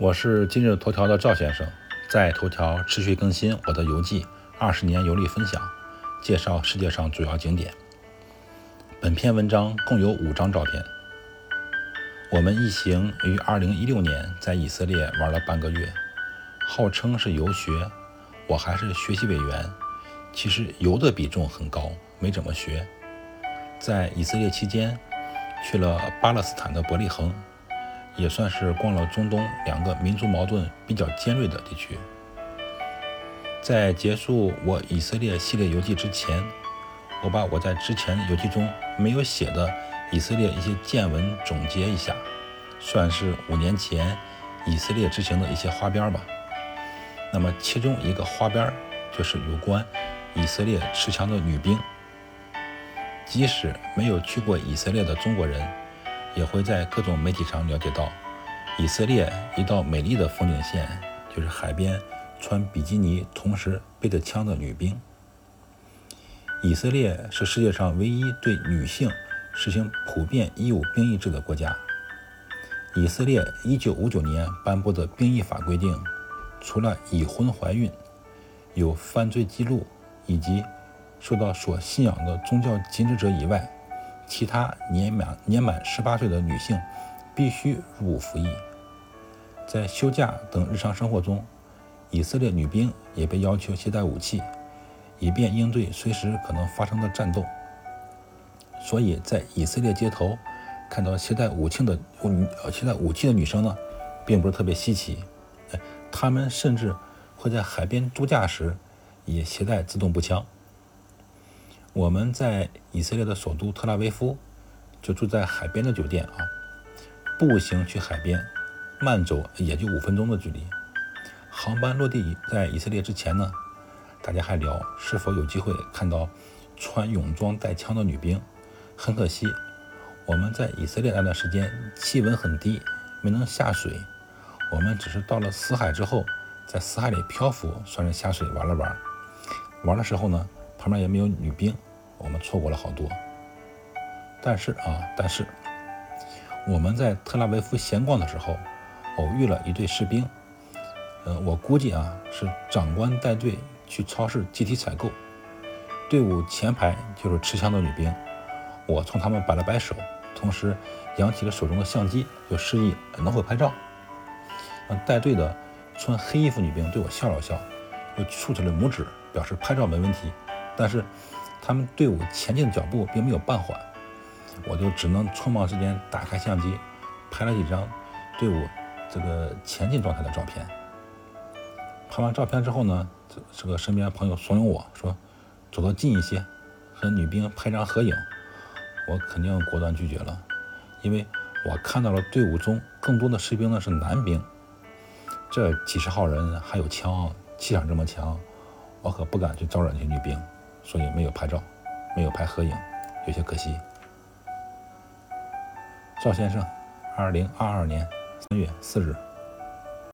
我是今日头条的赵先生，在头条持续更新我的游记，二十年游历分享，介绍世界上主要景点。本篇文章共有五张照片。我们一行于二零一六年在以色列玩了半个月，号称是游学，我还是学习委员，其实游的比重很高，没怎么学。在以色列期间，去了巴勒斯坦的伯利恒。也算是逛了中东两个民族矛盾比较尖锐的地区。在结束我以色列系列游记之前，我把我在之前游记中没有写的以色列一些见闻总结一下，算是五年前以色列之行的一些花边吧。那么其中一个花边就是有关以色列持枪的女兵。即使没有去过以色列的中国人。也会在各种媒体上了解到，以色列一道美丽的风景线就是海边穿比基尼同时背着枪的女兵。以色列是世界上唯一对女性实行普遍义务兵役制的国家。以色列1959年颁布的兵役法规定，除了已婚怀孕、有犯罪记录以及受到所信仰的宗教禁止者以外，其他年满年满十八岁的女性必须入伍服役。在休假等日常生活中，以色列女兵也被要求携带武器，以便应对随时可能发生的战斗。所以在以色列街头看到携带武器的呃携带武器的女生呢，并不是特别稀奇。哎，她们甚至会在海边度假时也携带自动步枪。我们在以色列的首都特拉维夫，就住在海边的酒店啊，步行去海边，慢走也就五分钟的距离。航班落地在以色列之前呢，大家还聊是否有机会看到穿泳装带枪的女兵。很可惜，我们在以色列那段时间气温很低，没能下水。我们只是到了死海之后，在死海里漂浮，算是下水玩了玩。玩的时候呢。旁边也没有女兵，我们错过了好多。但是啊，但是我们在特拉维夫闲逛的时候，偶遇了一队士兵。呃，我估计啊，是长官带队去超市集体采购。队伍前排就是持枪的女兵，我冲他们摆了摆手，同时扬起了手中的相机，就示意能否拍照。带队的穿黑衣服女兵对我笑了笑，又竖起了拇指，表示拍照没问题。但是，他们队伍前进的脚步并没有半缓，我就只能匆忙之间打开相机，拍了几张队伍这个前进状态的照片。拍完照片之后呢，这这个身边朋友怂恿我说：“走得近一些，和女兵拍张合影。”我肯定果断拒绝了，因为我看到了队伍中更多的士兵呢是男兵，这几十号人还有枪，气场这么强，我可不敢去招惹那些女兵。所以没有拍照，没有拍合影，有些可惜。赵先生，二零二二年三月四日。